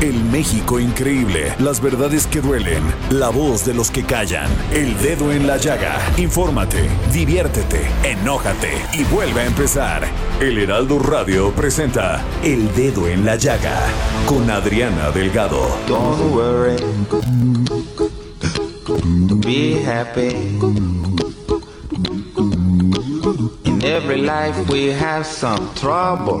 El México increíble, las verdades que duelen, la voz de los que callan, el dedo en la llaga. Infórmate, diviértete, enójate y vuelve a empezar. El Heraldo Radio presenta El Dedo en la Llaga con Adriana Delgado. Don't worry. Be happy. In every life we have some trouble.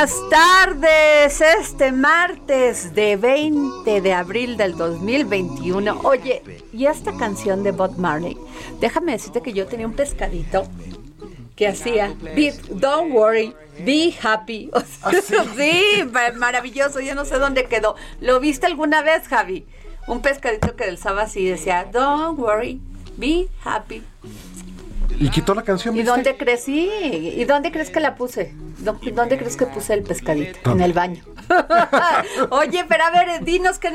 Buenas tardes, este martes de 20 de abril del 2021. Oye, ¿y esta canción de Bob Marley? Déjame decirte que yo tenía un pescadito que hacía be, Don't worry, be happy. O sea, sí, ma- maravilloso, yo no sé dónde quedó. ¿Lo viste alguna vez, Javi? Un pescadito que alzaba así y decía Don't worry, be happy. Y quitó la canción. ¿Y dónde crecí? ¿Y dónde crees que la puse? ¿Dó- ¿Dónde crees que puse el pescadito? En el baño. Oye, pero a ver, dinos qué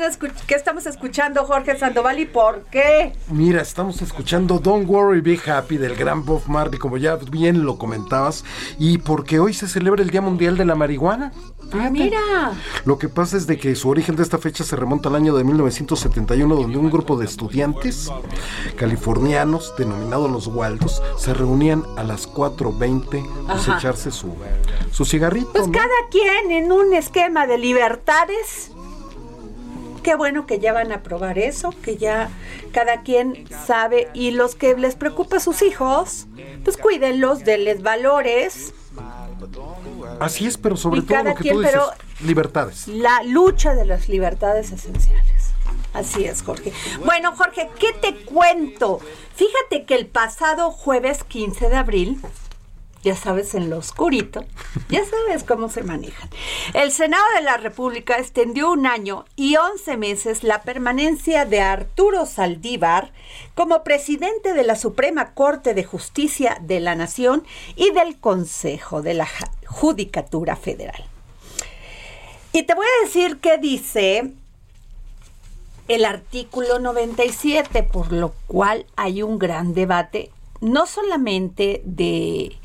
estamos escuchando, Jorge Sandoval, y por qué. Mira, estamos escuchando Don't Worry Be Happy del gran Bob Marley, como ya bien lo comentabas, y porque hoy se celebra el Día Mundial de la Marihuana. Ah, mira. Lo que pasa es de que su origen de esta fecha se remonta al año de 1971, donde un grupo de estudiantes californianos, denominados los Waldos, se reunían a las 4.20 pues Ajá. echarse su, su cigarrito. Pues ¿no? cada quien en un esquema de libertades. Qué bueno que ya van a probar eso, que ya cada quien sabe y los que les preocupa a sus hijos, pues cuídenlos, denles valores, Así es, pero sobre Y todo lo que quien, tú dices, libertades. la lucha de las libertades esenciales. Así es, Jorge. Bueno, Jorge, ¿qué te cuento? Fíjate que el pasado jueves 15 de abril, ya sabes, en lo oscurito, ya sabes cómo se manejan. El Senado de la República extendió un año y 11 meses la permanencia de Arturo Saldívar como presidente de la Suprema Corte de Justicia de la Nación y del Consejo de la Judicatura Federal. Y te voy a decir qué dice el artículo 97, por lo cual hay un gran debate, no solamente de,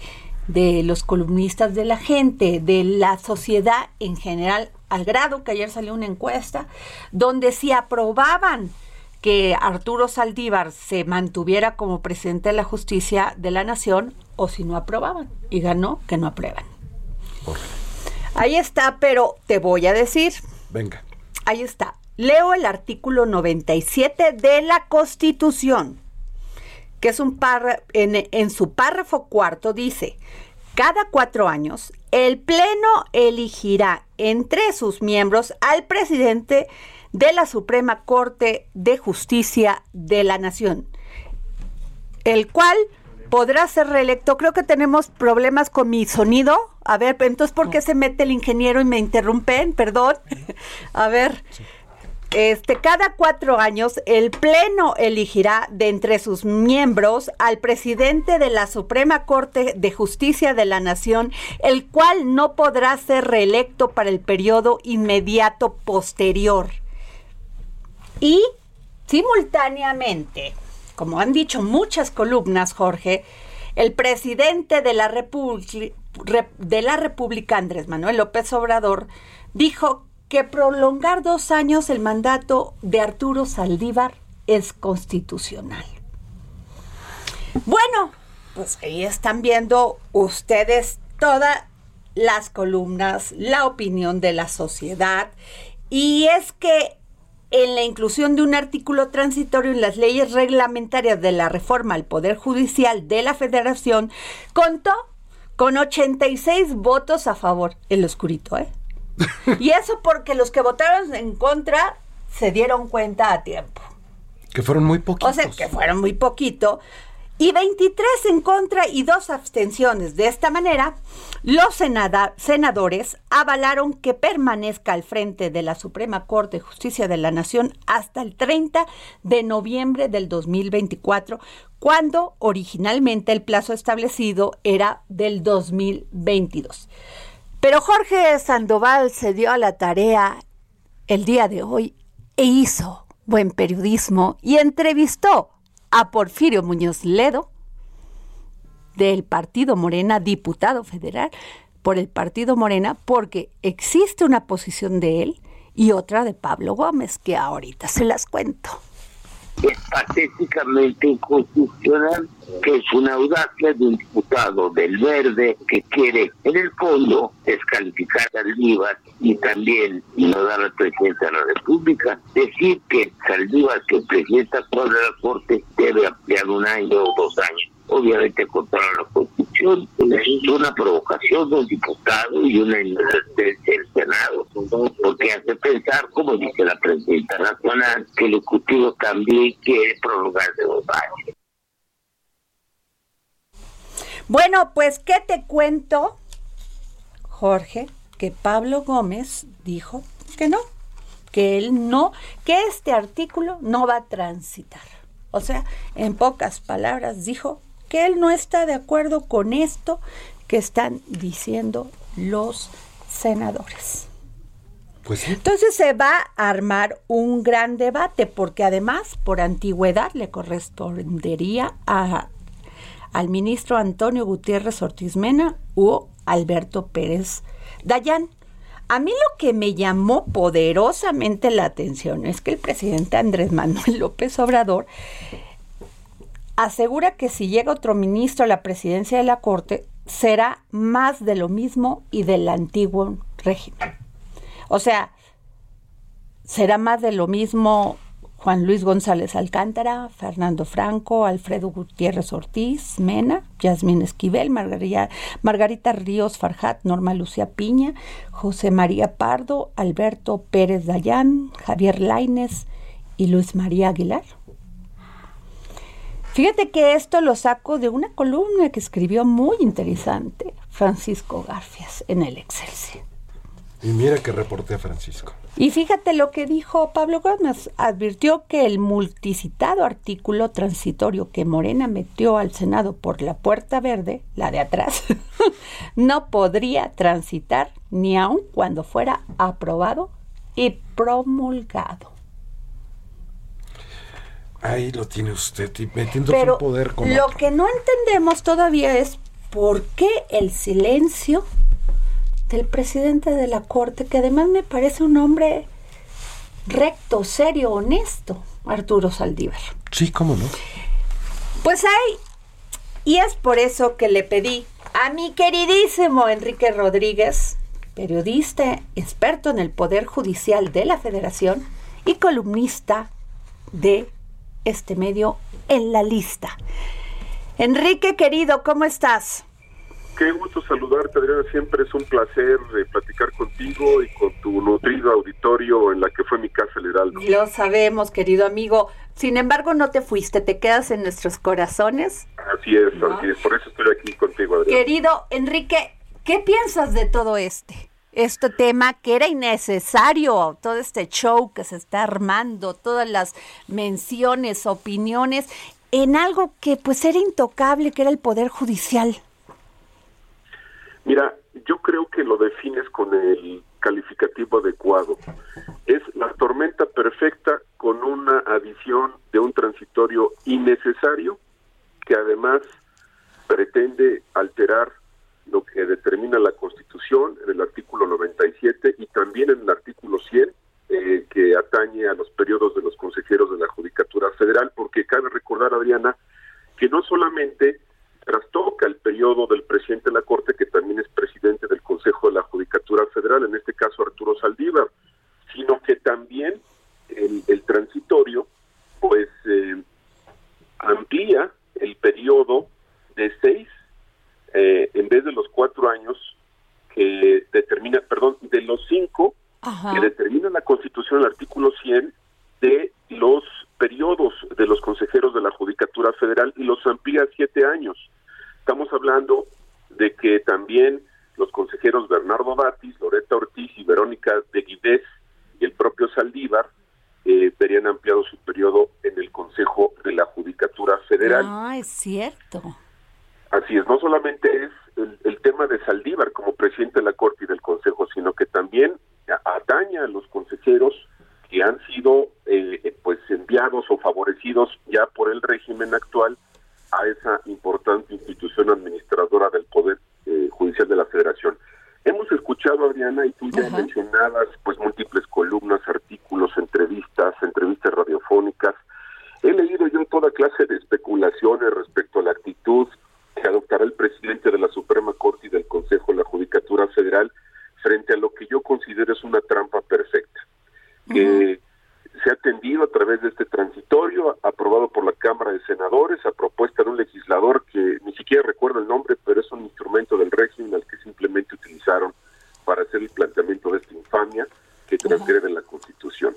de los columnistas de la gente, de la sociedad en general, al grado que ayer salió una encuesta, donde si aprobaban que Arturo Saldívar se mantuviera como presidente de la justicia de la nación, o si no aprobaban, y ganó que no aprueban. Ahí está, pero te voy a decir, Venga. Ahí está. Leo el artículo 97 de la Constitución, que es un párrafo, en, en su párrafo cuarto dice, cada cuatro años el Pleno elegirá entre sus miembros al presidente de la Suprema Corte de Justicia de la Nación, el cual podrá ser reelecto. Creo que tenemos problemas con mi sonido. A ver, entonces, ¿por qué se mete el ingeniero y me interrumpen? Perdón. A ver. Este, cada cuatro años, el Pleno elegirá de entre sus miembros al presidente de la Suprema Corte de Justicia de la Nación, el cual no podrá ser reelecto para el periodo inmediato posterior. Y simultáneamente como han dicho muchas columnas, Jorge, el presidente de la, de la República, Andrés Manuel López Obrador, dijo que prolongar dos años el mandato de Arturo Saldívar es constitucional. Bueno, pues ahí están viendo ustedes todas las columnas, la opinión de la sociedad. Y es que en la inclusión de un artículo transitorio en las leyes reglamentarias de la reforma al Poder Judicial de la Federación contó con 86 votos a favor, el oscurito, ¿eh? y eso porque los que votaron en contra se dieron cuenta a tiempo. Que fueron muy poquitos. O sea, que fueron muy poquito. Y 23 en contra y dos abstenciones. De esta manera, los senadores avalaron que permanezca al frente de la Suprema Corte de Justicia de la Nación hasta el 30 de noviembre del 2024, cuando originalmente el plazo establecido era del 2022. Pero Jorge Sandoval se dio a la tarea el día de hoy e hizo buen periodismo y entrevistó a Porfirio Muñoz Ledo del Partido Morena, diputado federal por el Partido Morena, porque existe una posición de él y otra de Pablo Gómez, que ahorita se las cuento es patéticamente inconstitucional, que es una audacia de un diputado del Verde que quiere, en el fondo, descalificar a Saldívar y también no dar al presidente de la República. Decir que Saldívar, que actual de la Corte, debe ampliar un año o dos años obviamente contra la Constitución, es una provocación del diputado y una del Senado, porque hace pensar, como dice la presidenta nacional, que el Ejecutivo también quiere prolongar de dos años. Bueno, pues, ¿qué te cuento, Jorge? Que Pablo Gómez dijo que no, que él no, que este artículo no va a transitar. O sea, en pocas palabras dijo que él no está de acuerdo con esto que están diciendo los senadores. Pues Entonces se va a armar un gran debate porque además por antigüedad le correspondería a, al ministro Antonio Gutiérrez Ortiz Mena o Alberto Pérez Dayán. A mí lo que me llamó poderosamente la atención es que el presidente Andrés Manuel López Obrador asegura que si llega otro ministro a la presidencia de la Corte, será más de lo mismo y del antiguo régimen. O sea, será más de lo mismo Juan Luis González Alcántara, Fernando Franco, Alfredo Gutiérrez Ortiz, Mena, Yasmín Esquivel, Margarita, Ríos Farjat, Norma Lucía Piña, José María Pardo, Alberto Pérez Dayán, Javier Laines y Luis María Aguilar. Fíjate que esto lo saco de una columna que escribió muy interesante Francisco Garfias en el Excelsior. Y mira que reporté a Francisco. Y fíjate lo que dijo Pablo Gómez. Advirtió que el multicitado artículo transitorio que Morena metió al Senado por la puerta verde, la de atrás, no podría transitar ni aun cuando fuera aprobado y promulgado. Ahí lo tiene usted, y metiendo su poder con Lo que no entendemos todavía es por qué el silencio del presidente de la Corte, que además me parece un hombre recto, serio, honesto, Arturo Saldívar. Sí, cómo no. Pues hay, y es por eso que le pedí a mi queridísimo Enrique Rodríguez, periodista experto en el Poder Judicial de la Federación y columnista de este medio en la lista. Enrique, querido, ¿cómo estás? Qué gusto saludarte, Adriana. Siempre es un placer de platicar contigo y con tu nutrido auditorio en la que fue mi casa el Heraldo. Lo sabemos, querido amigo. Sin embargo, no te fuiste, te quedas en nuestros corazones. Así es, así es. Por eso estoy aquí contigo, Adriana. Querido Enrique, ¿qué piensas de todo este? Este tema que era innecesario, todo este show que se está armando, todas las menciones, opiniones, en algo que pues era intocable, que era el Poder Judicial. Mira, yo creo que lo defines con el calificativo adecuado. Es la tormenta perfecta con una adición de un transitorio innecesario que además pretende alterar lo que determina la Constitución en el artículo 97 y también en el artículo 100 eh, que atañe a los periodos de los consejeros de la Judicatura Federal, porque cabe recordar, Adriana, que no solamente trastoca el periodo del presidente de la Corte, que también es presidente del Consejo de la Judicatura Federal, en este caso Arturo Saldívar, sino que también el, transitorio, pues eh, amplía el periodo de seis eh, en vez de los cuatro años que determina, perdón, de los cinco que determina la Constitución, el artículo 100, de los periodos de los consejeros de la Judicatura Federal y los amplía a siete años. Estamos hablando de que también los consejeros Bernardo Batis, Loreta Ortiz y Verónica de Guidez y el propio Saldívar eh, verían ampliado su periodo en el Consejo de la Judicatura Federal. Ah, es cierto. Así es, no solamente es el, tema de Saldívar como presidente de la Corte y del Consejo, sino que también ataña a los consejeros que han sido eh, eh, pues enviados o favorecidos ya por el régimen actual a esa importante institución administradora del Poder eh, Judicial de la Federación. Hemos escuchado, Adriana, y tú ya mencionabas pues múltiples columnas, artículos, entrevistas, entrevistas radiofónicas. He leído yo toda clase de especulaciones respecto a la actitud que adoptará el presidente de la Suprema Corte y del Consejo de la Judicatura Federal frente a lo que yo considero es una trampa perfecta, que se ha atendido a través de este transitorio aprobado por la Cámara de Senadores a propuesta de un legislador que ni siquiera recuerdo el nombre, pero es un instrumento del régimen al que simplemente utilizaron para hacer el planteamiento de esta infamia que transgrede la Constitución.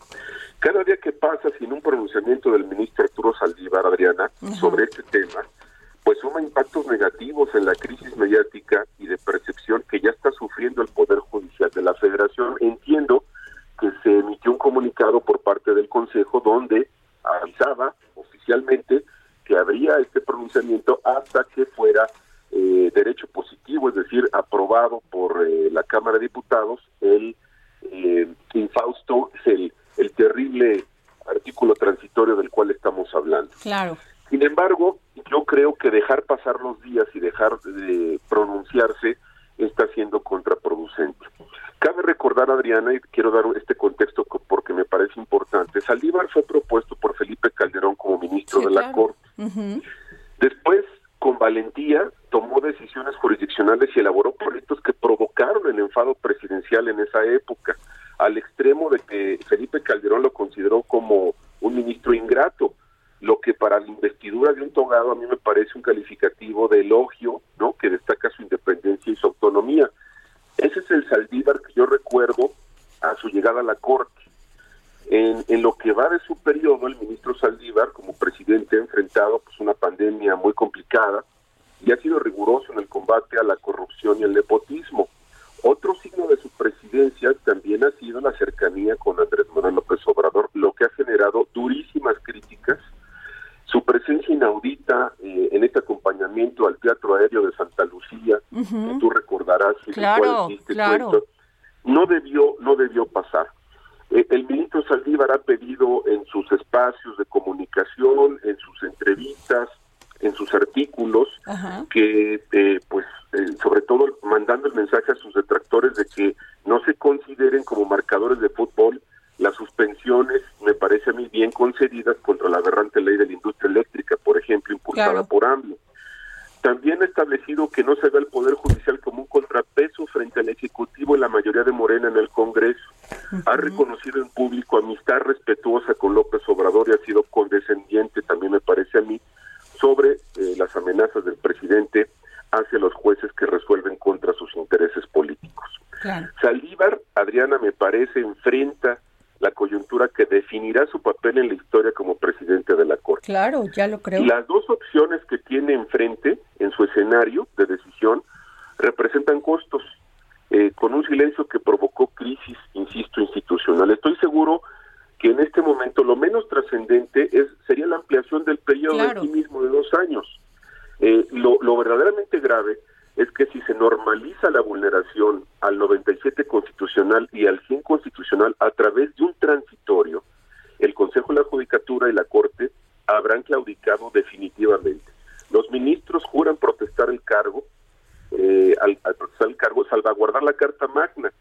Cada día que pasa sin un pronunciamiento del ministro Arturo Saldívar, Adriana, sobre este tema, pues suma impactos negativos en la crisis mediática y de percepción que ya está sufriendo el Poder Judicial de la Federación. Entiendo que se emitió un comunicado por parte del Consejo donde avisaba oficialmente que habría este pronunciamiento hasta que fuera eh, derecho positivo, es decir, aprobado por eh, la Cámara de Diputados el eh, infausto, el, el terrible artículo transitorio del cual estamos hablando. Claro. Sin embargo, yo creo que dejar pasar los días y dejar de pronunciarse está siendo contraproducente. Cabe recordar, Adriana, y quiero dar este contexto porque me parece importante, Saldívar fue propuesto por Felipe Calderón como ministro de la Corte. Después, con valentía, tomó decisiones jurisdiccionales y elaboró proyectos que provocaron el enfado presidencial en esa época, al extremo de que Felipe Calderón lo consideró como un ministro ingrato lo que para la investidura de un togado a mí me parece un calificativo de elogio, ¿no? Que destaca su independencia y su autonomía. Ese es el Saldívar que yo recuerdo a su llegada a la Corte. En, lo que va de su periodo, el ministro Saldívar, como presidente, ha enfrentado pues, una pandemia muy complicada y ha sido riguroso en el combate a la corrupción y el nepotismo. Otro signo de su presidencia también ha sido la cercanía con Andrés Manuel López Obrador, lo que ha generado durísimas críticas su presencia inaudita eh, en este acompañamiento al Teatro Aéreo de Santa Lucía, que tú recordarás, claro, claro. no debió, no debió pasar. Eh, el ministro Saldívar ha pedido en sus espacios de comunicación, en sus entrevistas, en sus artículos, que eh, pues sobre todo mandando el mensaje a sus detractores de que no se consideren como marcadores de fútbol las suspensiones me parece a mí bien concedidas contra la aberrante ley de la industria eléctrica, por ejemplo, impulsada por AMLO. También ha establecido que no se ve el Poder Judicial como un contrapeso frente al Ejecutivo y la mayoría de Morena en el Congreso. Ha reconocido en público amistad respetuosa con López Obrador y ha sido condescendiente, también me parece a mí, sobre eh, las amenazas del presidente hacia los jueces que resuelven contra sus intereses políticos. Saldívar, Adriana, me parece, enfrenta la coyuntura que definirá su papel en la historia como presidente de la Corte. Claro, ya lo creo. Las dos opciones que tiene enfrente en su escenario de decisión representan costos, eh, con un silencio que provocó crisis, insisto, institucional. Estoy seguro que en este momento lo menos trascendente es sería la ampliación del periodo en sí mismo de dos años. Eh, lo, lo verdaderamente grave es que si se normaliza la vulneración al 97 constitucional y al 100 constitucional a través de un transitorio, el Consejo de la Judicatura y la Corte habrán claudicado definitivamente. Los ministros juran protestar el cargo, eh, al, protestar el cargo, salvaguardar la Carta Magna.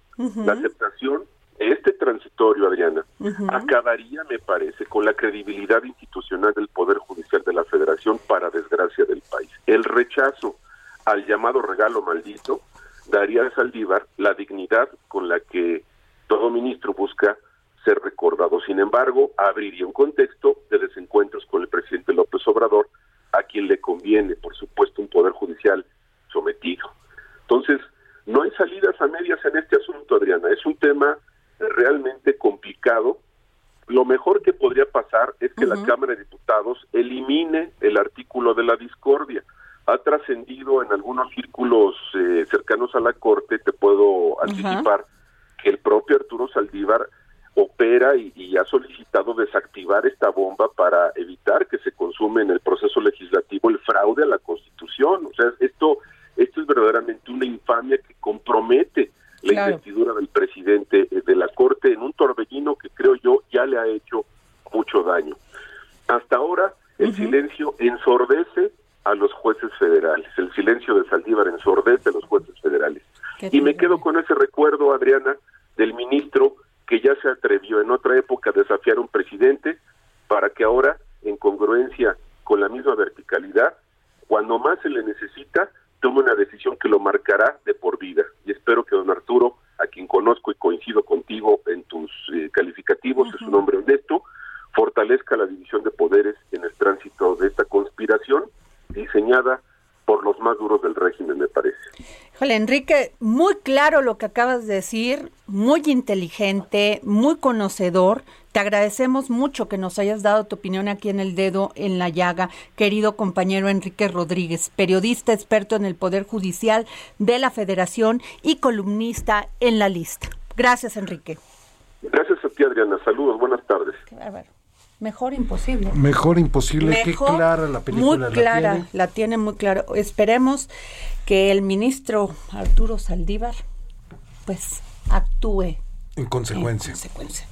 La aceptación de este transitorio, Adriana, acabaría, me parece, con la credibilidad institucional del Poder Judicial de la Federación para desgracia del país. El rechazo al llamado regalo maldito daría a Saldívar la dignidad con la que todo ministro busca ser recordado. Sin embargo, abriría un contexto de desencuentros con el presidente López Obrador, a quien le conviene, por supuesto, un poder judicial sometido. Entonces, no hay salidas a medias en este asunto, Adriana. Es un tema realmente complicado. Lo mejor que podría pasar es que la Cámara de Diputados elimine el artículo de la discordia ha trascendido en algunos círculos eh, cercanos a la Corte, te puedo anticipar que el propio Arturo Saldívar opera y, ha solicitado desactivar esta bomba para evitar que se consume en el proceso legislativo el fraude a la Constitución. O sea, esto, esto es verdaderamente una infamia que compromete la investidura del presidente eh, de la Corte en un torbellino que creo yo ya le ha hecho mucho daño. Hasta ahora el silencio ensordece federales. El silencio de Saldívar ensordece a los jueces federales. Y me quedo con ese recuerdo, Adriana, del ministro que ya se atrevió en otra época a desafiar a un presidente para que ahora, en congruencia con la misma verticalidad, cuando más se le necesita, tome una decisión que lo marcará de por vida. Y espero que don Arturo, a quien conozco y coincido contigo en tus eh, calificativos, es un hombre honesto, fortalezca la división de poderes en el tránsito de esta conspiración diseñada por los más duros del régimen, me parece. Híjole, Enrique, muy claro lo que acabas de decir, muy inteligente, muy conocedor. Te agradecemos mucho que nos hayas dado tu opinión aquí en el dedo en la llaga, querido compañero Enrique Rodríguez, periodista experto en el Poder Judicial de la Federación y columnista en la lista. Gracias, Enrique. Gracias a ti, Adriana. Saludos, buenas tardes. Qué bárbaro. Mejor imposible. Mejor imposible, qué clara la película. Muy clara, la tiene. muy clara. Esperemos que el ministro Arturo Saldívar, pues, actúe en consecuencia. En consecuencia.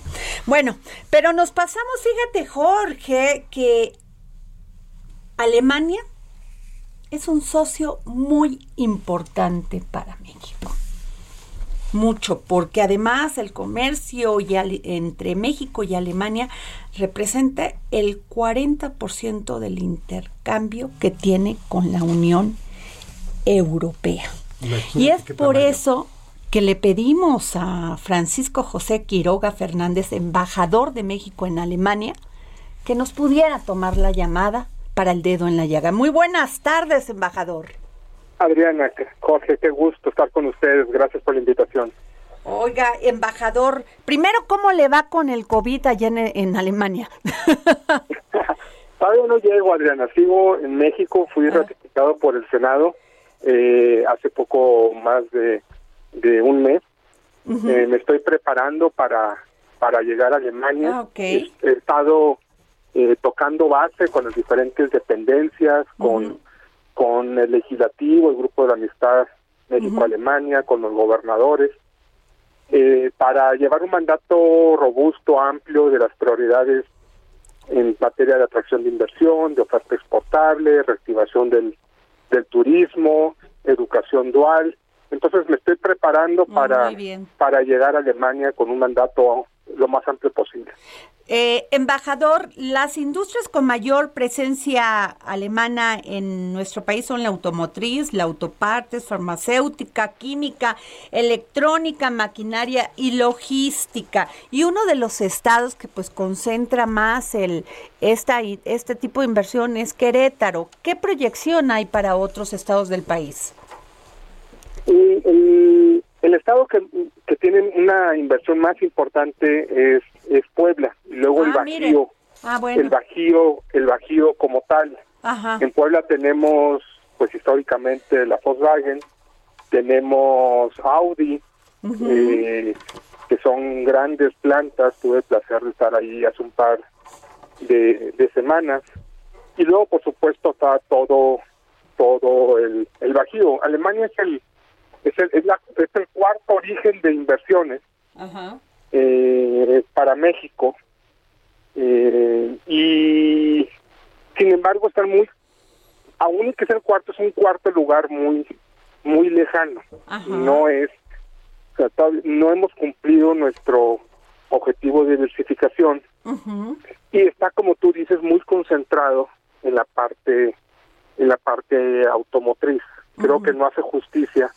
Bueno, pero nos pasamos, fíjate, Jorge, que Alemania es un socio muy importante para México mucho, porque además el comercio entre México y Alemania representa el 40% del intercambio que tiene con la Unión Europea. y es por eso que le pedimos a Francisco José Quiroga Fernández, embajador de México en Alemania, que nos pudiera tomar la llamada para el dedo en la llaga. Muy buenas tardes, embajador. Adriana, Jorge, qué gusto estar con ustedes. Gracias por la invitación. Oiga, embajador, primero, ¿cómo le va con el COVID allá en, Alemania? Todavía no llego, Adriana. Sigo en México. Fui ah. ratificado por el Senado eh, hace poco más de, un mes. Eh, me estoy preparando para, para llegar a Alemania. Ah, he, estado eh, tocando base con las diferentes dependencias, con con el legislativo, el grupo de la amistad México-Alemania, con los gobernadores, eh, para llevar un mandato robusto, amplio de las prioridades en materia de atracción de inversión, de oferta exportable, reactivación del, del turismo, educación dual. Entonces me estoy preparando para, para llegar a Alemania con un mandato lo más amplio posible. Eh, embajador, las industrias con mayor presencia alemana en nuestro país son la automotriz, la autopartes, farmacéutica, química, electrónica, maquinaria y logística. Y uno de los estados que pues concentra más el esta, este tipo de inversión es Querétaro. ¿Qué proyección hay para otros estados del país? el, el estado que, que tiene una inversión más importante es, es Puebla y luego el ah, Bajío. Ah, el Bajío, el Bajío como tal. En Puebla tenemos, pues históricamente la Volkswagen, tenemos Audi, eh, que son grandes plantas. Tuve el placer de estar ahí hace un par de, de semanas. Y luego, por supuesto, está todo todo el, el Bajío. Alemania es el es el, es, la, es el cuarto origen de inversiones eh, para México eh, y sin embargo están muy aún que es el cuarto es un cuarto lugar muy muy lejano. No es no hemos cumplido nuestro objetivo de diversificación. Y está como tú dices muy concentrado en la parte en la parte automotriz. Creo que no hace justicia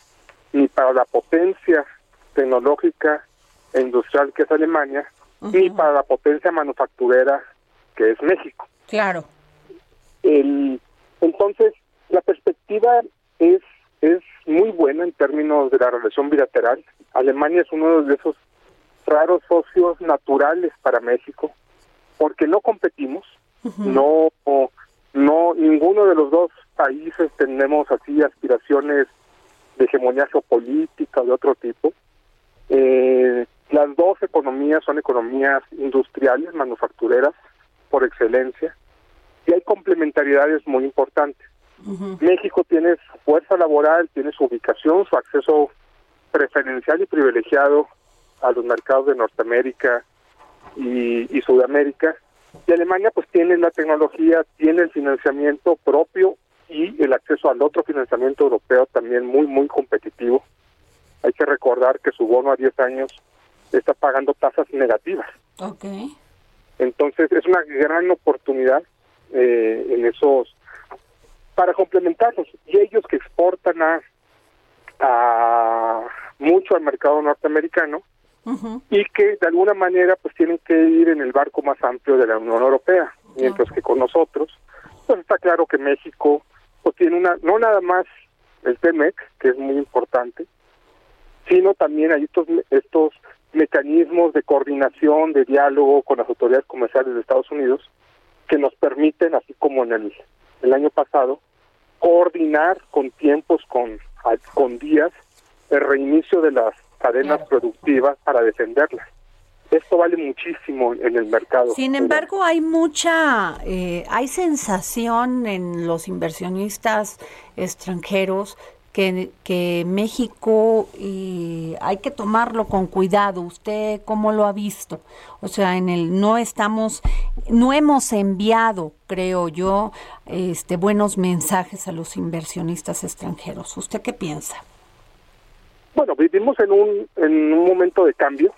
ni para la potencia tecnológica e industrial que es Alemania ni para la potencia manufacturera que es México. Claro. el entonces la perspectiva es es muy buena en términos de la relación bilateral. Alemania es uno de esos raros socios naturales para México porque no competimos no no ninguno de los dos países tenemos así aspiraciones de hegemonía geopolítica o de otro tipo. Eh, las dos economías son economías industriales manufactureras por excelencia y hay complementariedades muy importantes. México tiene su fuerza laboral, tiene su ubicación, su acceso preferencial y privilegiado a los mercados de Norteamérica y, y Sudamérica. Y Alemania pues tiene la tecnología, tiene el financiamiento propio y el acceso al otro financiamiento europeo también muy, muy competitivo. Hay que recordar que su bono a 10 años está pagando tasas negativas. Ok. Entonces es una gran oportunidad eh, en esos para complementarlos y ellos que exportan a, a mucho al mercado norteamericano y que de alguna manera pues tienen que ir en el barco más amplio de la Unión Europea mientras que con nosotros pues está claro que México pues tiene una no nada más el TEMEC que es muy importante sino también hay estos estos mecanismos de coordinación de diálogo con las autoridades comerciales de Estados Unidos que nos permiten así como en el el año pasado, coordinar con tiempos, con, con días, el reinicio de las cadenas productivas para defenderlas. Esto vale muchísimo en el mercado. Sin embargo, hay mucha, eh, hay sensación en los inversionistas extranjeros que, que México y hay que tomarlo con cuidado. ¿Usted cómo lo ha visto? O sea, en el no estamos, no hemos enviado, creo yo, este buenos mensajes a los inversionistas extranjeros. ¿Usted qué piensa? Bueno, vivimos en un en un momento de cambio,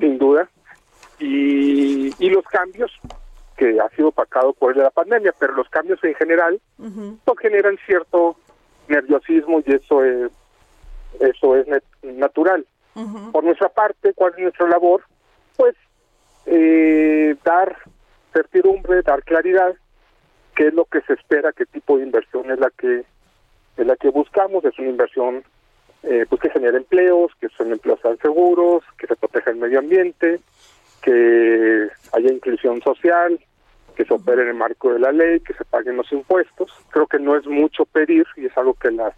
sin duda, y, y los cambios que ha sido opacado por la pandemia, pero los cambios en general pues generan cierto nerviosismo y eso es eso es natural. Por nuestra parte, ¿cuál es nuestra labor? Pues eh, dar certidumbre, dar claridad, qué es lo que se espera, qué tipo de inversión es la que es la que buscamos, es una inversión eh, pues que genere empleos, que son empleos tan seguros, que se proteja el medio ambiente, que haya inclusión social, que se opere en el marco de la ley, que se paguen los impuestos. Creo que no es mucho pedir y es algo que la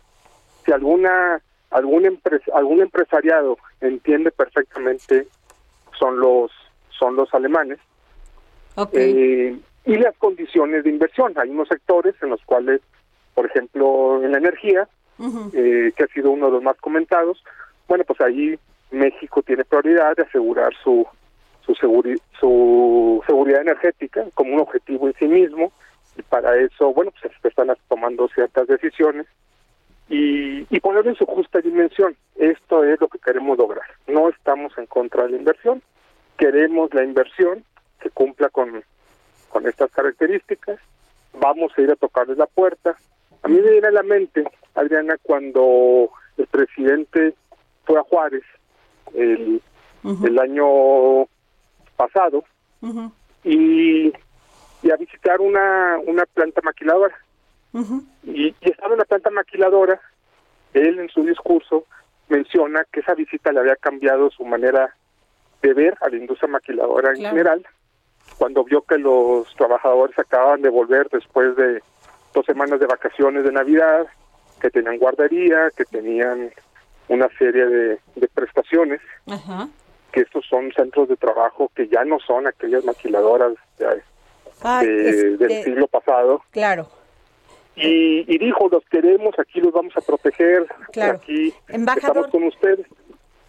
si alguna algún empres, algún empresariado entiende perfectamente son los son los alemanes. Eh, y las condiciones de inversión. Hay unos sectores en los cuales, por ejemplo, en la energía, eh, que ha sido uno de los más comentados, bueno, pues ahí México tiene prioridad de asegurar su su, su seguridad energética como un objetivo en sí mismo y para eso, bueno, pues están tomando ciertas decisiones y, y ponerlo en su justa dimensión. Esto es lo que queremos lograr. No estamos en contra de la inversión, queremos la inversión que cumpla con, con estas características, vamos a ir a tocarles la puerta. A mí me viene a la mente, Adriana, cuando el presidente fue a Juárez el, el año pasado y, y, a visitar una, una planta maquiladora. y, y estando en la planta maquiladora, él en su discurso menciona que esa visita le había cambiado su manera de ver a la industria maquiladora en general, cuando vio que los trabajadores acababan de volver después de dos semanas de vacaciones de Navidad, que tenían guardería, que tenían una serie de, de prestaciones, que estos son centros de trabajo que ya no son aquellas maquiladoras de, Ah, de- este, del siglo pasado. Claro. y, y dijo, los queremos, aquí los vamos a proteger, Claro. aquí Embajador. estamos con ustedes.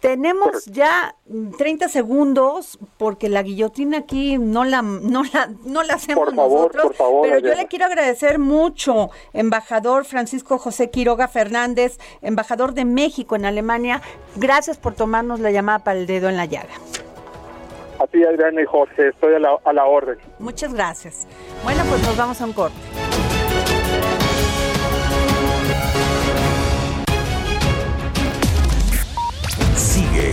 Tenemos ya 30 segundos porque la guillotina aquí no la no la no la hacemos Por favor, nosotros, por favor, pero yo le quiero agradecer mucho, embajador Francisco José Quiroga Fernández, embajador de México en Alemania. Gracias por tomarnos la llamada para el dedo en la llaga. A ti, Adriana y Jorge, estoy a la, a la orden. Muchas gracias. Bueno, pues nos vamos a un corte.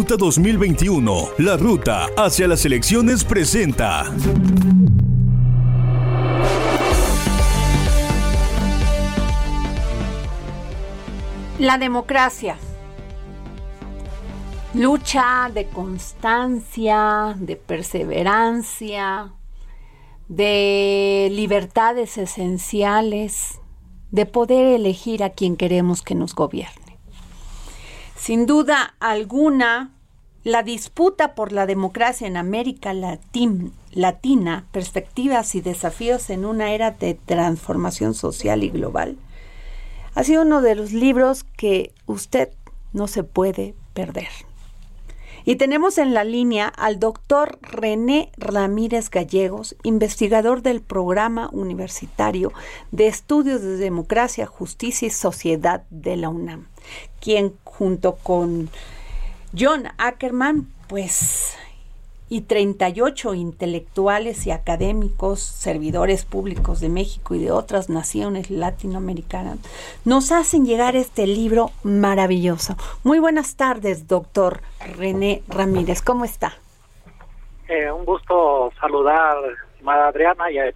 Ruta 2021, la ruta hacia las elecciones presenta. La democracia. Lucha de constancia, de perseverancia, de libertades esenciales, de poder elegir a quien queremos que nos gobierne. Sin duda alguna, la disputa por la democracia en América Latin- Latina, perspectivas y desafíos en una era de transformación social y global, ha sido uno de los libros que usted no se puede perder. Y tenemos en la línea al doctor René Ramírez Gallegos, investigador del programa universitario de estudios de democracia, justicia y sociedad de la UNAM, quien junto con John Ackerman, pues, y 38 intelectuales y académicos, servidores públicos de México y de otras naciones latinoamericanas, nos hacen llegar este libro maravilloso. Muy buenas tardes, doctor René Ramírez. ¿Cómo está? Eh, un gusto saludar, estimada Adriana, y a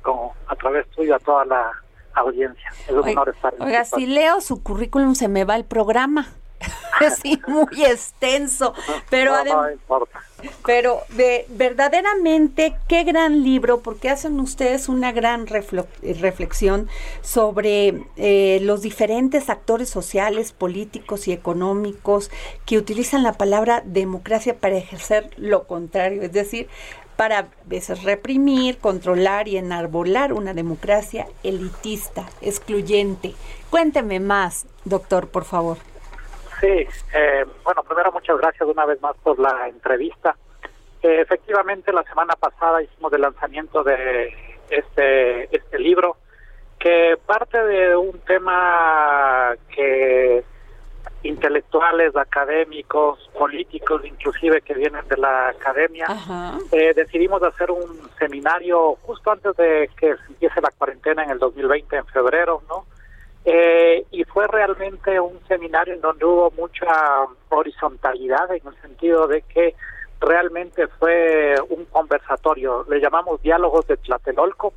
través tuyo a toda la audiencia. Es un Oiga, honor estar en oiga, este si leo su currículum se me va el programa. Sí, muy extenso, pero no, además... no importa. Pero de, verdaderamente, qué gran libro, porque hacen ustedes una gran reflexión sobre eh, los diferentes actores sociales, políticos y económicos que utilizan la palabra democracia para ejercer lo contrario, es decir, para a veces reprimir, controlar y enarbolar una democracia elitista, excluyente. Cuénteme más, doctor, por favor. Sí, eh, bueno, primero muchas gracias una vez más por la entrevista. Eh, efectivamente, la semana pasada hicimos el lanzamiento de este, este libro, que parte de un tema que intelectuales, académicos, políticos, inclusive que vienen de la academia, eh, decidimos hacer un seminario justo antes de que se empiece la cuarentena en el 2020, en febrero, ¿no? Eh, y fue realmente un seminario en donde hubo mucha horizontalidad en el sentido de que realmente fue un conversatorio, le llamamos diálogos de Tlatelolco,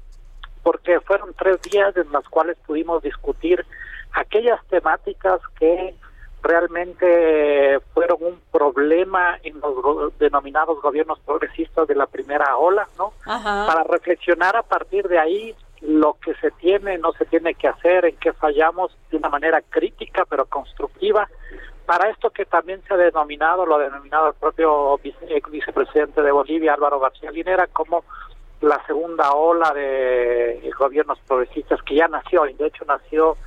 porque fueron tres días en los cuales pudimos discutir aquellas temáticas que realmente fueron un problema en los go- denominados gobiernos progresistas de la primera ola, ¿no? Ajá. Para reflexionar a partir de ahí lo que se tiene, no se tiene que hacer, en qué fallamos de una manera crítica pero constructiva para esto que también se ha denominado, lo ha denominado el propio vicepresidente de Bolivia, Álvaro García Linera, como la segunda ola de gobiernos progresistas que ya nació, y de hecho nació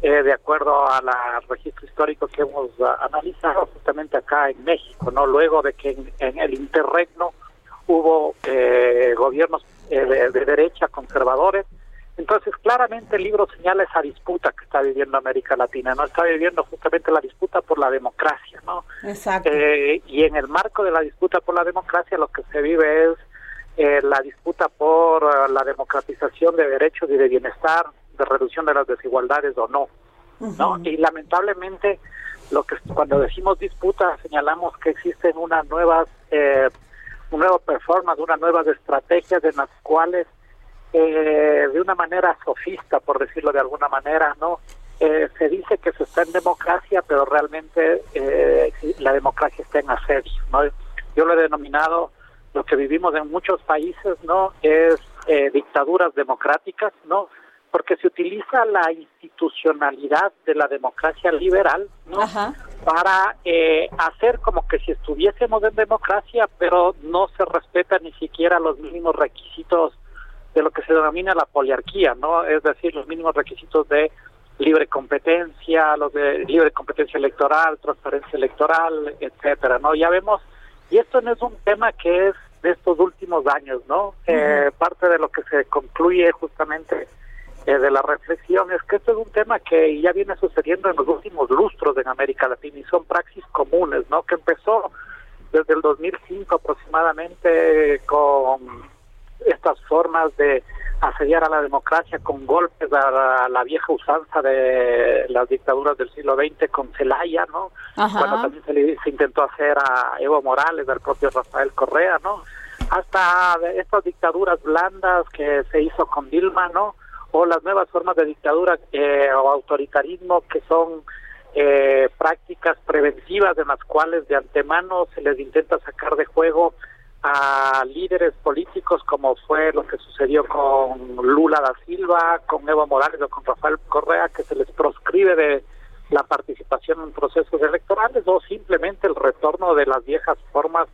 eh, de acuerdo al registro histórico que hemos analizado justamente acá en México, no luego de que en, el interregno hubo eh, gobiernos eh, de, derecha conservadores. Entonces, claramente el libro señala esa disputa que está viviendo América Latina, no está viviendo justamente la disputa por la democracia, ¿no? Exacto. y en el marco de la disputa por la democracia, lo que se vive es la disputa por la democratización de derechos y de bienestar, de reducción de las desigualdades o no. ¿no? Y lamentablemente, lo que cuando decimos disputa, señalamos que existen unas nuevas, eh, una nueva performance, unas nuevas estrategias en las cuales, eh, de una manera sofista, por decirlo de alguna manera, ¿no? Eh, se dice que se está en democracia, pero realmente eh, la democracia está en asedio, ¿no? Yo lo he denominado lo que vivimos en muchos países, ¿no? Es eh, dictaduras democráticas, ¿no? porque se utiliza la institucionalidad de la democracia liberal ¿no? para eh, hacer como que si estuviésemos en democracia, pero no se respetan ni siquiera los mínimos requisitos de lo que se denomina la poliarquía, ¿no? Es decir, los mínimos requisitos de libre competencia, los de libre competencia electoral, transparencia electoral, etcétera, ¿no? Ya vemos, y esto no es un tema que es de estos últimos años, ¿no? eh, parte de lo que se concluye justamente eh, de la reflexión es que esto es un tema que ya viene sucediendo en los últimos lustros en América Latina y son praxis comunes, ¿no? Que empezó desde el 2005 aproximadamente con estas formas de asediar a la democracia con golpes a la, vieja usanza de las dictaduras del siglo XX con Zelaya, ¿no? Cuando también se, se intentó hacer a Evo Morales, al propio Rafael Correa, ¿no? Hasta estas dictaduras blandas que se hizo con Dilma, ¿no? o las nuevas formas de dictadura eh, o autoritarismo que son eh, prácticas preventivas en las cuales de antemano se les intenta sacar de juego a líderes políticos como fue lo que sucedió con Lula da Silva, con Evo Morales o con Rafael Correa, que se les proscribe de la participación en procesos electorales o simplemente el retorno de las viejas formas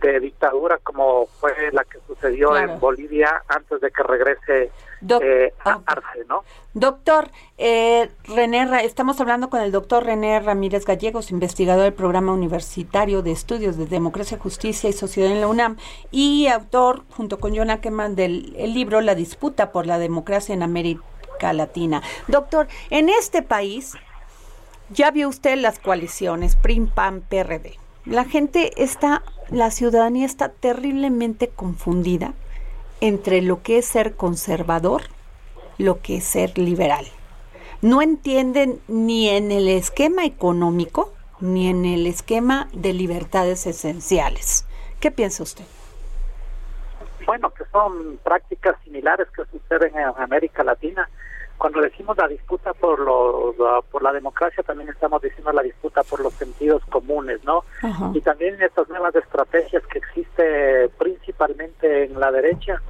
de dictadura como fue la que sucedió en Bolivia antes de que regrese eh, a Arce, ¿no? Doctor eh, René, estamos hablando con el doctor René Ramírez Gallegos, investigador del programa universitario de estudios de democracia, justicia y sociedad en la UNAM y autor, junto con John Ackerman, del libro La disputa por la democracia en América Latina. Doctor, en este país ya vio usted las coaliciones PRIM, PAN, PRD. La gente está, la ciudadanía está terriblemente confundida entre lo que es ser conservador, lo que es ser liberal. No entienden ni en el esquema económico ni en el esquema de libertades esenciales. ¿Qué piensa usted? Bueno, que son prácticas similares que suceden en América Latina cuando decimos la disputa por los por la democracia también estamos diciendo la disputa por los sentidos comunes no y también estas nuevas estrategias que existe principalmente en la derecha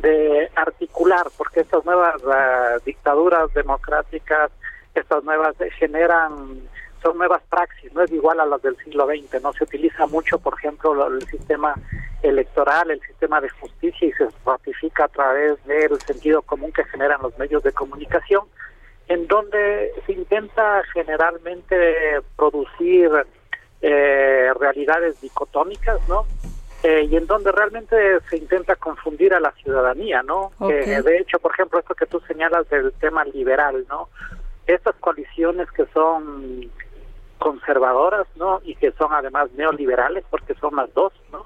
de articular porque estas nuevas ah, dictaduras democráticas estas nuevas generan son nuevas praxis, no es igual a las del siglo XX, no se utiliza mucho, por ejemplo, el sistema electoral, el sistema de justicia y se ratifica a través del sentido común que generan los medios de comunicación, en donde se intenta generalmente producir eh, realidades dicotómicas, ¿no? Eh, y en donde realmente se intenta confundir a la ciudadanía, ¿no? Eh, de hecho, por ejemplo, esto que tú señalas del tema liberal, ¿no? Estas coaliciones que son conservadoras, ¿no? Y que son además neoliberales, porque son las dos, ¿no?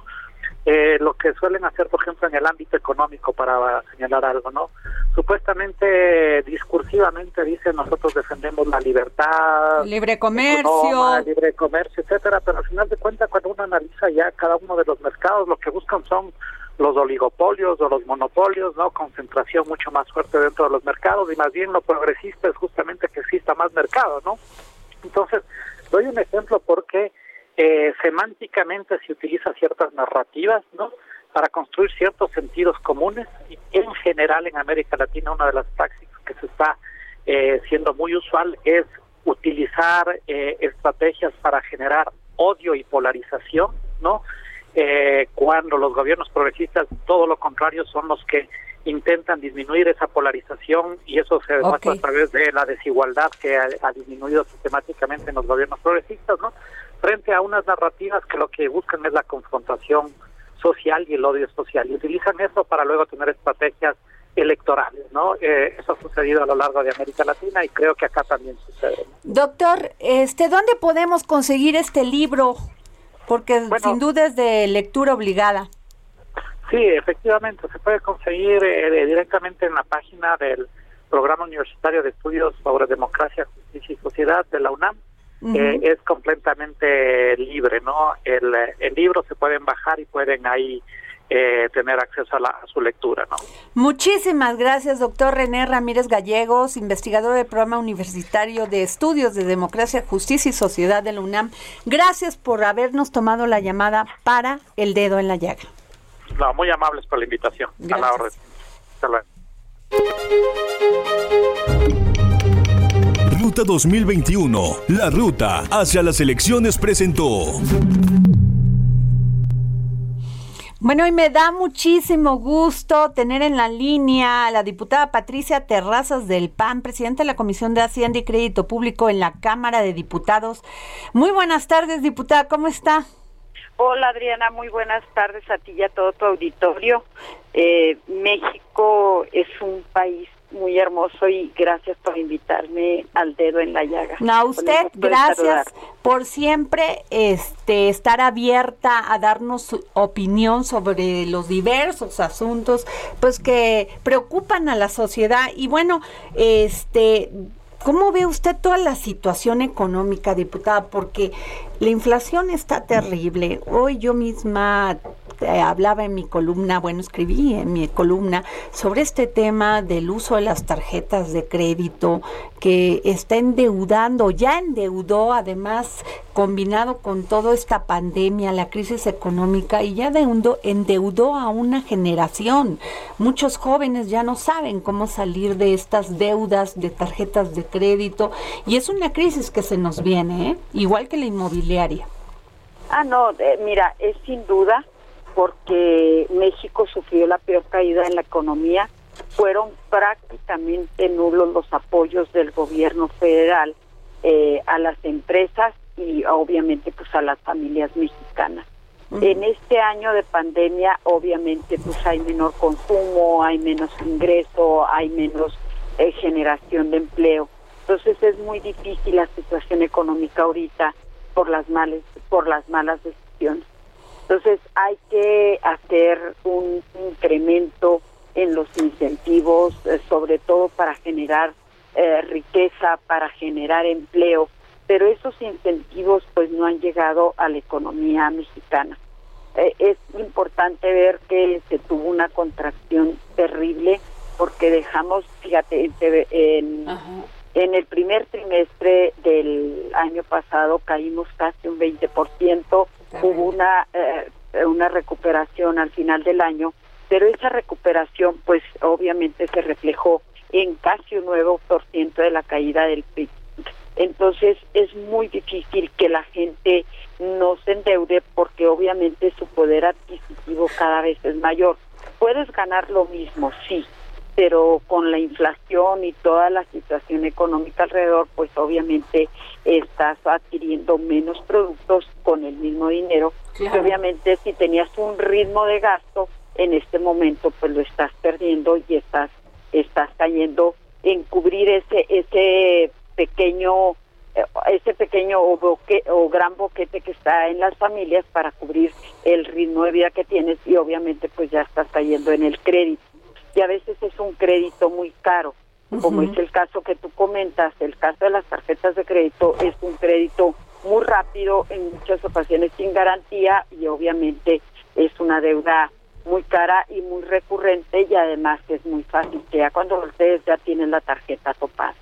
Eh, lo que suelen hacer, por ejemplo, en el ámbito económico, para señalar algo, ¿no? Supuestamente, discursivamente dicen nosotros defendemos la libertad, libre comercio, libre comercio, etcétera, pero al final de cuentas, cuando uno analiza ya cada uno de los mercados, lo que buscan son los oligopolios o los monopolios, ¿no? Concentración mucho más fuerte dentro de los mercados y más bien lo progresista es justamente que exista más mercado, ¿no? Entonces, Doy un ejemplo porque eh, semánticamente se utiliza ciertas narrativas, ¿no? Para construir ciertos sentidos comunes. Y en general en América Latina una de las prácticas que se está eh, siendo muy usual es utilizar eh, estrategias para generar odio y polarización, ¿no? Eh, cuando los gobiernos progresistas, todo lo contrario, son los que intentan disminuir esa polarización y eso se demuestra a través de la desigualdad que ha, ha, disminuido sistemáticamente en los gobiernos progresistas, ¿no? Frente a unas narrativas que lo que buscan es la confrontación social y el odio social y utilizan eso para luego tener estrategias electorales, ¿no? Eh, eso ha sucedido a lo largo de América Latina y creo que acá también sucede. Doctor, este, ¿dónde podemos conseguir este libro? Porque sin duda es de lectura obligada. Sí, efectivamente, se puede conseguir eh, directamente en la página del Programa Universitario de Estudios sobre Democracia, Justicia y Sociedad de la UNAM. Eh, es completamente libre, ¿no? El, el libro se pueden bajar y pueden ahí eh, tener acceso a, la, su lectura. ¿no? Muchísimas gracias, doctor René Ramírez Gallegos, investigador del Programa Universitario de Estudios de Democracia, Justicia y Sociedad de la UNAM. Gracias por habernos tomado la llamada para El Dedo en la Llaga. No, muy amables por la invitación. A la orden. Ruta 2021, la ruta hacia las elecciones presentó. Bueno, y me da muchísimo gusto tener en la línea a la diputada Patricia Terrazas del PAN, presidenta de la Comisión de Hacienda y Crédito Público en la Cámara de Diputados. Muy buenas tardes, diputada, ¿cómo está? Hola Adriana, muy buenas tardes a ti y a todo tu auditorio. Eh, México es un país muy hermoso y gracias por invitarme al dedo en la llaga. No, a usted, gracias por siempre este, estar abierta a darnos su opinión sobre los diversos asuntos pues que preocupan a la sociedad y bueno, este ¿Cómo ve usted toda la situación económica, diputada? Porque la inflación está terrible. Hoy yo misma hablaba en mi columna, bueno, escribí en mi columna sobre este tema del uso de las tarjetas de crédito que está endeudando, ya endeudó además combinado con toda esta pandemia, la crisis económica y ya endeudó, endeudó a una generación. Muchos jóvenes ya no saben cómo salir de estas deudas de tarjetas de crédito y es una crisis que se nos viene, ¿eh? igual que la inmobiliaria. Ah, no, eh, mira, es sin duda porque México sufrió la peor caída en la economía, fueron prácticamente nulos los apoyos del gobierno federal eh, a las empresas y obviamente pues a las familias mexicanas. En este año de pandemia obviamente pues hay menor consumo, hay menos ingreso, hay menos eh, generación de empleo. Entonces es muy difícil la situación económica ahorita por las males, por las malas decisiones. Entonces hay que hacer un incremento en los incentivos, eh, sobre todo para generar eh, riqueza, para generar empleo, pero esos incentivos pues no han llegado a la economía mexicana. Eh, es importante ver que se tuvo una contracción terrible porque dejamos, fíjate, en, en el primer trimestre del año pasado caímos casi un 20%, hubo una, eh, una recuperación al final del año, pero esa recuperación pues obviamente se reflejó en casi un 9% de la caída del PIB. Entonces es muy difícil que la gente no se endeude porque obviamente su poder adquisitivo cada vez es mayor. Puedes ganar lo mismo, sí, pero con la inflación y toda la situación económica alrededor, pues obviamente estás adquiriendo menos productos con el mismo dinero. Y obviamente si tenías un ritmo de gasto, en este momento pues lo estás perdiendo y estás estás cayendo en cubrir ese ese pequeño eh, ese pequeño o, o gran boquete que está en las familias para cubrir el ritmo de vida que tienes y obviamente pues ya estás cayendo en el crédito y a veces es un crédito muy caro, como es el caso que tú comentas, el caso de las tarjetas de crédito es un crédito muy rápido, en muchas ocasiones sin garantía y obviamente es una deuda muy cara y muy recurrente y además es muy fácil que ya cuando ustedes ya tienen la tarjeta topada.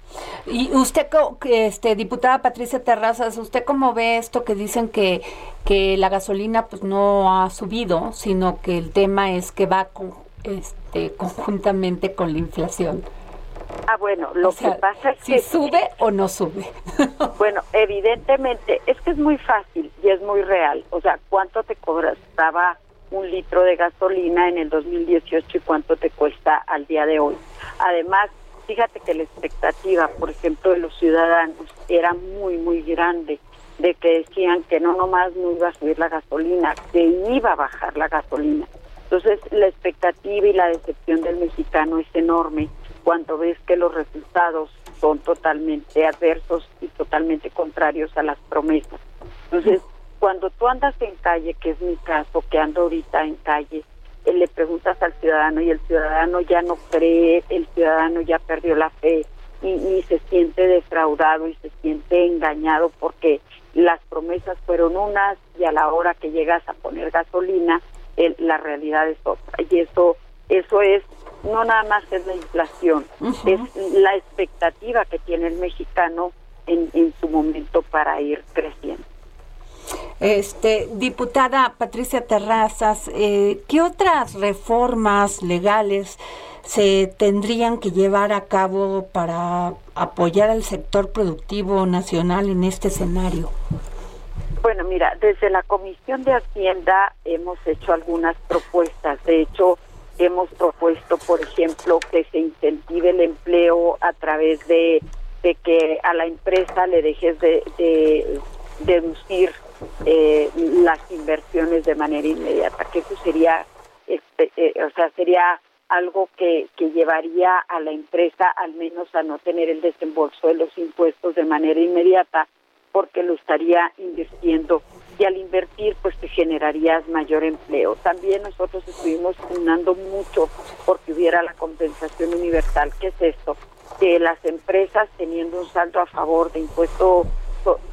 Y usted, este, diputada Patricia Terrazas, ¿usted cómo ve esto que dicen que, que la gasolina pues no ha subido, sino que el tema es que va con, este, conjuntamente con la inflación? Ah, bueno, lo que pasa es si que... sube o no sube. bueno, evidentemente, es que es muy fácil y es muy real. O sea, ¿cuánto te costaba un litro de gasolina en el 2018 y cuánto te cuesta al día de hoy? Además, fíjate que la expectativa, por ejemplo, de los ciudadanos era muy, muy grande de que decían que no nomás no iba a subir la gasolina, que iba a bajar la gasolina. Entonces, la expectativa y la decepción del mexicano es enorme cuando ves que los resultados son totalmente adversos y totalmente contrarios a las promesas. Entonces, cuando tú andas en calle, que es mi caso, que ando ahorita en calle, eh, le preguntas al ciudadano y el ciudadano ya no cree, el ciudadano ya perdió la fe y, y se siente defraudado y se siente engañado porque las promesas fueron unas y a la hora que llegas a poner gasolina, la realidad es otra. Y eso, eso es, no nada más es la inflación, es la expectativa que tiene el mexicano en, en su momento para ir creciendo. Este, diputada Patricia Terrazas, eh, ¿qué otras reformas legales se tendrían que llevar a cabo para apoyar al sector productivo nacional en este escenario? Bueno, mira, desde la Comisión de Hacienda hemos hecho algunas propuestas. De hecho, hemos propuesto, por ejemplo, que se incentive el empleo a través de, de que a la empresa le dejes de, de deducir eh, las inversiones de manera inmediata, que eso sería, este, eh, o sea, sería algo que, que llevaría a la empresa al menos a no tener el desembolso de los impuestos de manera inmediata, porque lo estaría invirtiendo y al invertir pues te generarías mayor empleo. También nosotros estuvimos funando mucho porque hubiera la compensación universal. ¿Qué es esto? Que las empresas teniendo un saldo a favor de impuesto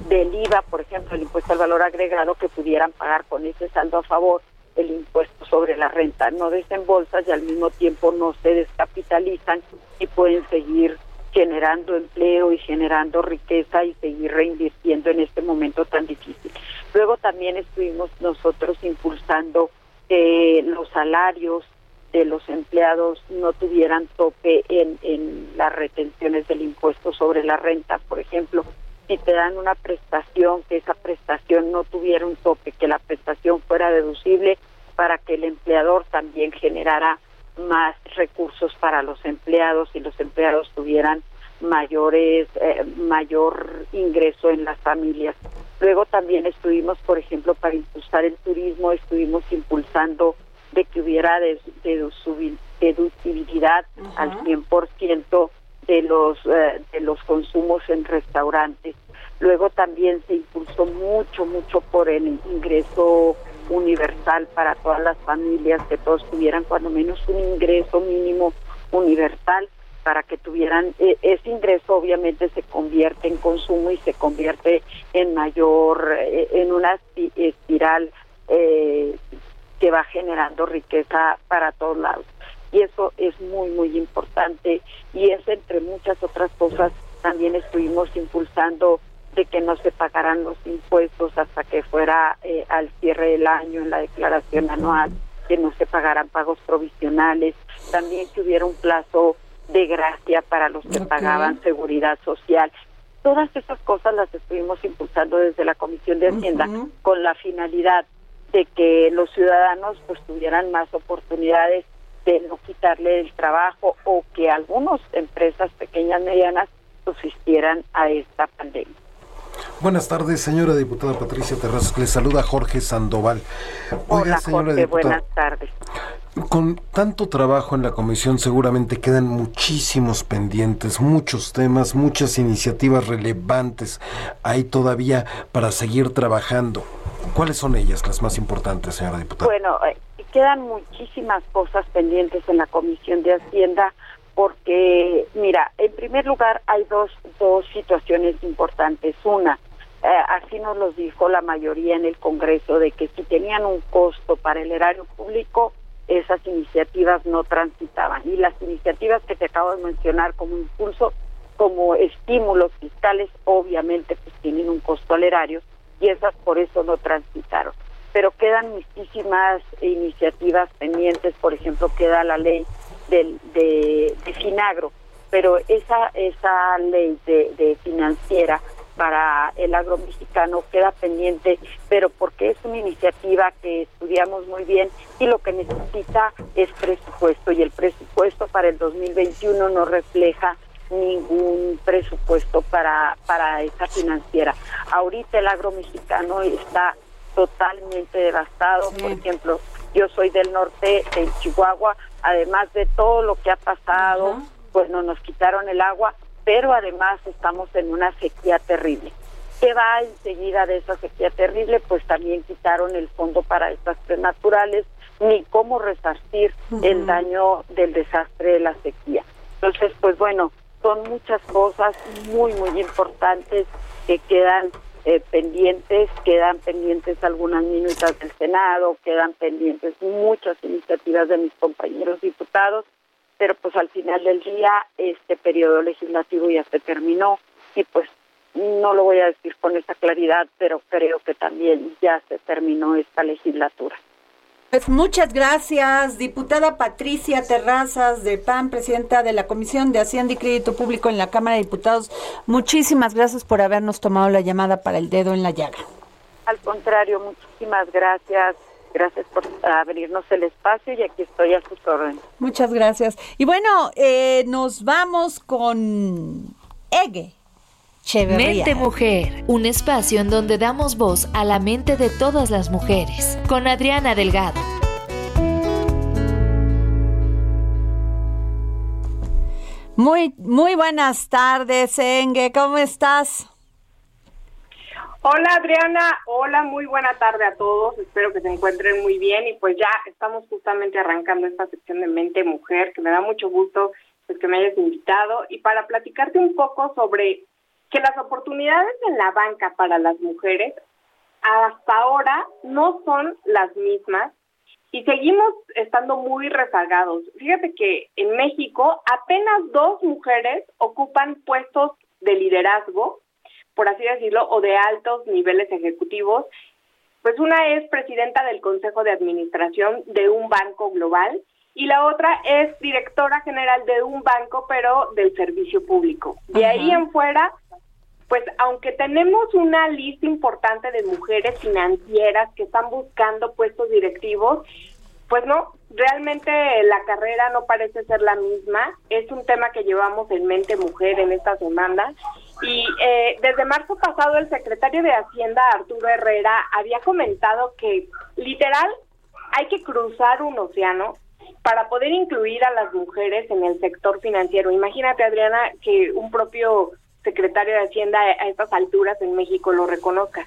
del IVA, por ejemplo, el impuesto al valor agregado, que pudieran pagar con ese saldo a favor el impuesto sobre la renta. No desembolsas y al mismo tiempo no se descapitalizan y pueden seguir generando empleo y generando riqueza y seguir reinvirtiendo en este momento tan difícil. Luego también estuvimos nosotros impulsando que los salarios de los empleados no tuvieran tope en, en las retenciones del impuesto sobre la renta, por ejemplo, si te dan una prestación, que esa prestación no tuviera un tope, que la prestación fuera deducible para que el empleador también generara más recursos para los empleados y los empleados tuvieran mayores eh, mayor ingreso en las familias. Luego también estuvimos, por ejemplo, para impulsar el turismo, estuvimos impulsando de que hubiera deducibilidad al 100% de los eh, de los consumos en restaurantes. Luego también se impulsó mucho mucho por el ingreso universal para todas las familias que todos tuvieran cuando menos un ingreso mínimo universal para que tuvieran e, ese ingreso obviamente se convierte en consumo y se convierte en mayor e, en una espiral eh, que va generando riqueza para todos lados. Y eso es muy, muy importante. Y es entre muchas otras cosas también estuvimos impulsando de que no se pagaran los impuestos hasta que fuera eh, al cierre del año en la declaración anual, que no se pagaran pagos provisionales, también que hubiera un plazo de gracia para los que pagaban seguridad social. Todas esas cosas las estuvimos impulsando desde la Comisión de Hacienda con la finalidad de que los ciudadanos pues tuvieran más oportunidades de no quitarle el trabajo o que algunas empresas pequeñas, medianas, subsistieran a esta pandemia. Buenas tardes, señora diputada Patricia Terrazas. Le saluda Jorge Sandoval. Hola, Jorge, buenas tardes. Con tanto trabajo en la comisión seguramente quedan muchísimos pendientes, muchos temas, muchas iniciativas relevantes ahí todavía para seguir trabajando. ¿Cuáles son ellas las más importantes, señora diputada? Bueno, eh, quedan muchísimas cosas pendientes en la Comisión de Hacienda porque, mira, en primer lugar hay dos, dos situaciones importantes. Una, así nos lo dijo la mayoría en el Congreso, de que si tenían un costo para el erario público, esas iniciativas no transitaban. Y las iniciativas que te acabo de mencionar como impulso, como estímulos fiscales, obviamente pues tienen un costo al erario y esas por eso no transitaron pero quedan muchísimas iniciativas pendientes, por ejemplo, queda la ley del, de, de Finagro, pero esa esa ley de, de financiera para el agro mexicano queda pendiente, pero porque es una iniciativa que estudiamos muy bien y lo que necesita es presupuesto y el presupuesto para el 2021 no refleja ningún presupuesto para para esa financiera. Ahorita el agro mexicano está totalmente devastado, por ejemplo, yo soy del norte de Chihuahua, además de todo lo que ha pasado, pues no nos quitaron el agua, pero además estamos en una sequía terrible. ¿Qué va enseguida de esa sequía terrible? Pues también quitaron el fondo para desastres naturales, ni cómo resarcir el daño del desastre de la sequía. Entonces, pues bueno, son muchas cosas muy, muy importantes que quedan eh, pendientes, quedan pendientes algunas minutas del Senado, quedan pendientes muchas iniciativas de mis compañeros diputados pero pues al final del día este periodo legislativo ya se terminó y pues no lo voy a decir con esa claridad, pero creo que también ya se terminó esta legislatura. Pues muchas gracias, diputada Patricia Terrazas de PAN, presidenta de la Comisión de Hacienda y Crédito Público en la Cámara de Diputados. Muchísimas gracias por habernos tomado la llamada para el dedo en la llaga. Al contrario, muchísimas gracias. Gracias por abrirnos el espacio y aquí estoy a su órdenes. Muchas gracias. Y bueno, eh, nos vamos con Ege. Mente Mujer, un espacio en donde damos voz a la mente de todas las mujeres, con Adriana Delgado. Muy, muy buenas tardes, Enge, ¿cómo estás? Hola Adriana, hola, muy buena tarde a todos, espero que se encuentren muy bien. Y pues ya estamos justamente arrancando esta sección de Mente Mujer, que me da mucho gusto pues, que me hayas invitado. Y para platicarte un poco sobre que las oportunidades en la banca para las mujeres hasta ahora no son las mismas y seguimos estando muy rezagados. Fíjate que en México apenas dos mujeres ocupan puestos de liderazgo por así decirlo, o de altos niveles ejecutivos. Pues una es presidenta del Consejo de Administración de un banco global y la otra es directora general de un banco, pero del servicio público. De ahí en fuera, pues aunque tenemos una lista importante de mujeres financieras que están buscando puestos directivos, pues no, realmente la carrera no parece ser la misma. Es un tema que llevamos en mente mujer en esta semana y eh, desde marzo pasado el secretario de Hacienda, Arturo Herrera, había comentado que literal hay que cruzar un océano para poder incluir a las mujeres en el sector financiero. Imagínate, Adriana, que un propio secretario de Hacienda a estas alturas en México lo reconozca.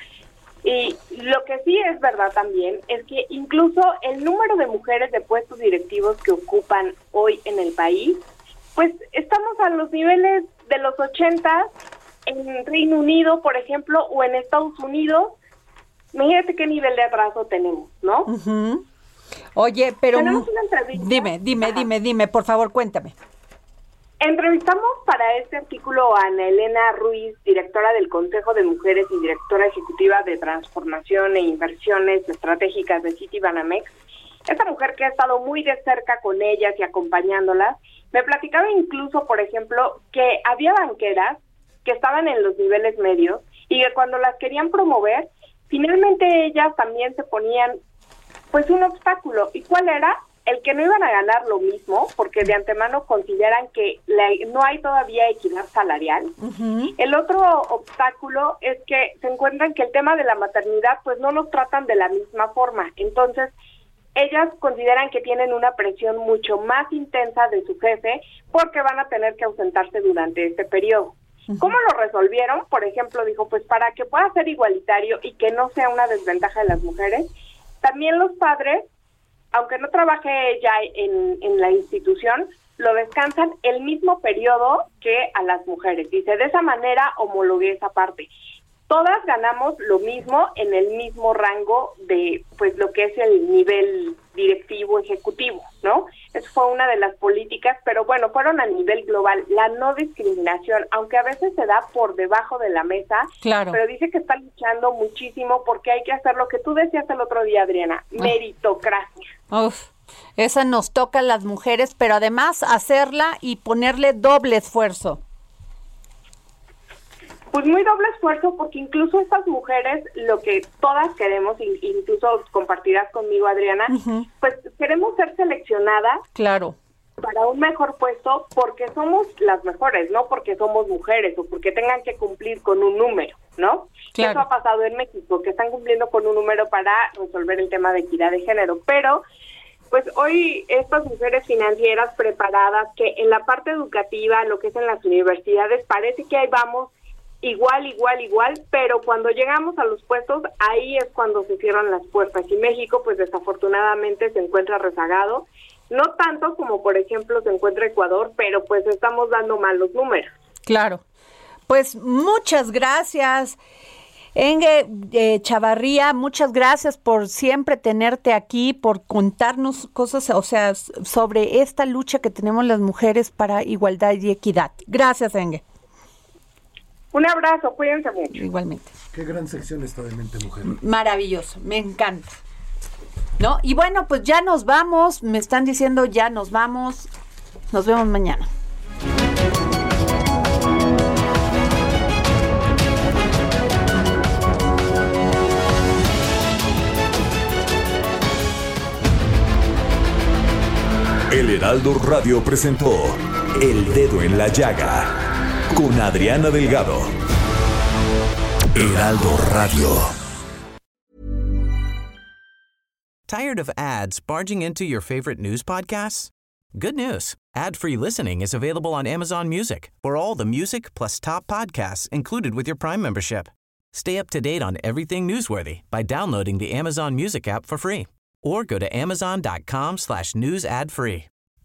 Y lo que sí es verdad también es que incluso el número de mujeres de puestos directivos que ocupan hoy en el país, pues estamos a los niveles de los 80 en Reino Unido, por ejemplo, o en Estados Unidos, imagínate qué nivel de atraso tenemos, ¿no? Oye, pero... Dime, dime, dime, dime, por favor, cuéntame. Entrevistamos para este artículo a Ana Elena Ruiz, directora del Consejo de Mujeres y directora ejecutiva de Transformación e Inversiones Estratégicas de Citibanamex. Esta mujer que ha estado muy de cerca con ellas y acompañándolas, me platicaba incluso, por ejemplo, que había banqueras que estaban en los niveles medios y que cuando las querían promover, finalmente ellas también se ponían pues un obstáculo. ¿Y cuál era? El que no iban a ganar lo mismo, porque de antemano consideran que no hay todavía equidad salarial. El otro obstáculo es que se encuentran que el tema de la maternidad pues no los tratan de la misma forma. Entonces, ellas consideran que tienen una presión mucho más intensa de su jefe porque van a tener que ausentarse durante este periodo. ¿Cómo lo resolvieron? Por ejemplo, dijo, pues para que pueda ser igualitario y que no sea una desventaja de las mujeres, también los padres, aunque no trabaje ya en, en la institución, lo descansan el mismo periodo que a las mujeres. Dice, de esa manera homologué esa parte todas ganamos lo mismo en el mismo rango de pues lo que es el nivel directivo ejecutivo, ¿no? Eso fue una de las políticas, pero bueno, fueron a nivel global. La no discriminación, aunque a veces se da por debajo de la mesa, claro. pero dice que está luchando muchísimo porque hay que hacer lo que tú decías el otro día, Adriana, ah. meritocracia. Uf, Esa nos toca a las mujeres, pero además hacerla y ponerle doble esfuerzo. Pues muy doble esfuerzo porque incluso estas mujeres, lo que todas queremos, incluso compartirás conmigo Adriana, pues queremos ser seleccionadas. Claro para un mejor puesto porque somos las mejores, no porque somos mujeres o porque tengan que cumplir con un número, ¿no? Eso ha pasado en México, que están cumpliendo con un número para resolver el tema de equidad de género, pero pues hoy estas mujeres financieras preparadas que en la parte educativa, lo que es en las universidades, parece que ahí vamos igual, igual, igual, pero cuando llegamos a los puestos, ahí es cuando se cierran las puertas. Y México, pues desafortunadamente se encuentra rezagado, no tanto como por ejemplo se encuentra Ecuador, pero pues estamos dando malos números. Claro. Pues muchas gracias. Enge eh, Chavarría, muchas gracias por siempre tenerte aquí, por contarnos cosas, o sea, sobre esta lucha que tenemos las mujeres para igualdad y equidad. Gracias, Enge. Un abrazo, cuídense mucho. Igualmente. Qué gran sección está de mente mujer. Maravilloso, me encanta. ¿No? Y bueno, pues ya nos vamos, me están diciendo ya nos vamos. Nos vemos mañana. El Heraldo Radio presentó El Dedo en la Llaga con Adriana Delgado. Heraldo Radio. Tired of ads barging into your favorite news podcasts? Good news. Ad-free listening is available on Amazon Music. For all the music plus top podcasts included with your Prime membership. Stay up to date on everything newsworthy by downloading the Amazon Music app for free or go to amazon.com slash news ad free.